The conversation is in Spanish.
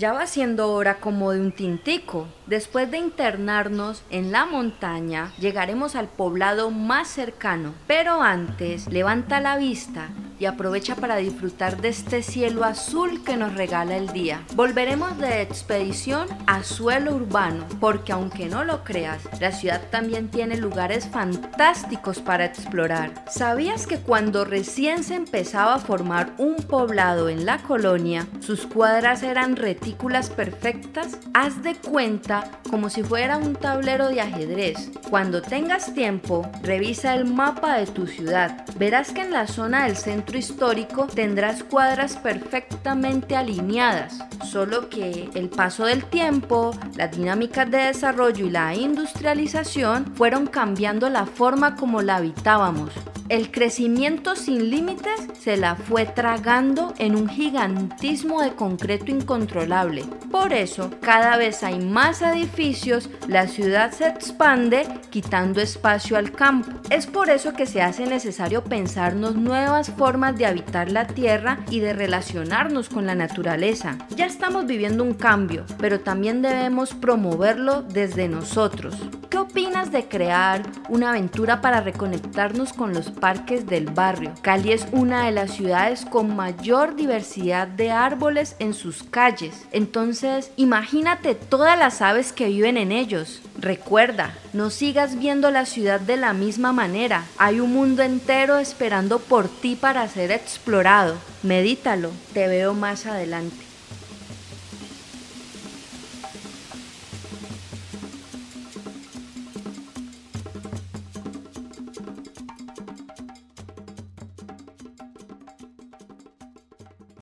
Ya va siendo hora como de un tintico. Después de internarnos en la montaña, llegaremos al poblado más cercano. Pero antes, levanta la vista y aprovecha para disfrutar de este cielo azul que nos regala el día. Volveremos de expedición a suelo urbano, porque aunque no lo creas, la ciudad también tiene lugares fantásticos para explorar. ¿Sabías que cuando recién se empezaba a formar un poblado en la colonia, sus cuadras eran retículas perfectas? Haz de cuenta como si fuera un tablero de ajedrez. Cuando tengas tiempo, revisa el mapa de tu ciudad. Verás que en la zona del centro histórico tendrás cuadras perfectamente alineadas, solo que el paso del tiempo, las dinámicas de desarrollo y la industrialización fueron cambiando la forma como la habitábamos. El crecimiento sin límites se la fue tragando en un gigantismo de concreto incontrolable. Por eso, cada vez hay más edificios, la ciudad se expande quitando espacio al campo. Es por eso que se hace necesario pensarnos nuevas formas de habitar la tierra y de relacionarnos con la naturaleza. Ya estamos viviendo un cambio, pero también debemos promoverlo desde nosotros. ¿Qué opinas de crear una aventura para reconectarnos con los parques del barrio? Cali es una de las ciudades con mayor diversidad de árboles en sus calles. Entonces, imagínate todas las aves que viven en ellos. Recuerda, no sigas viendo la ciudad de la misma manera. Hay un mundo entero esperando por ti para ser explorado. Medítalo. Te veo más adelante.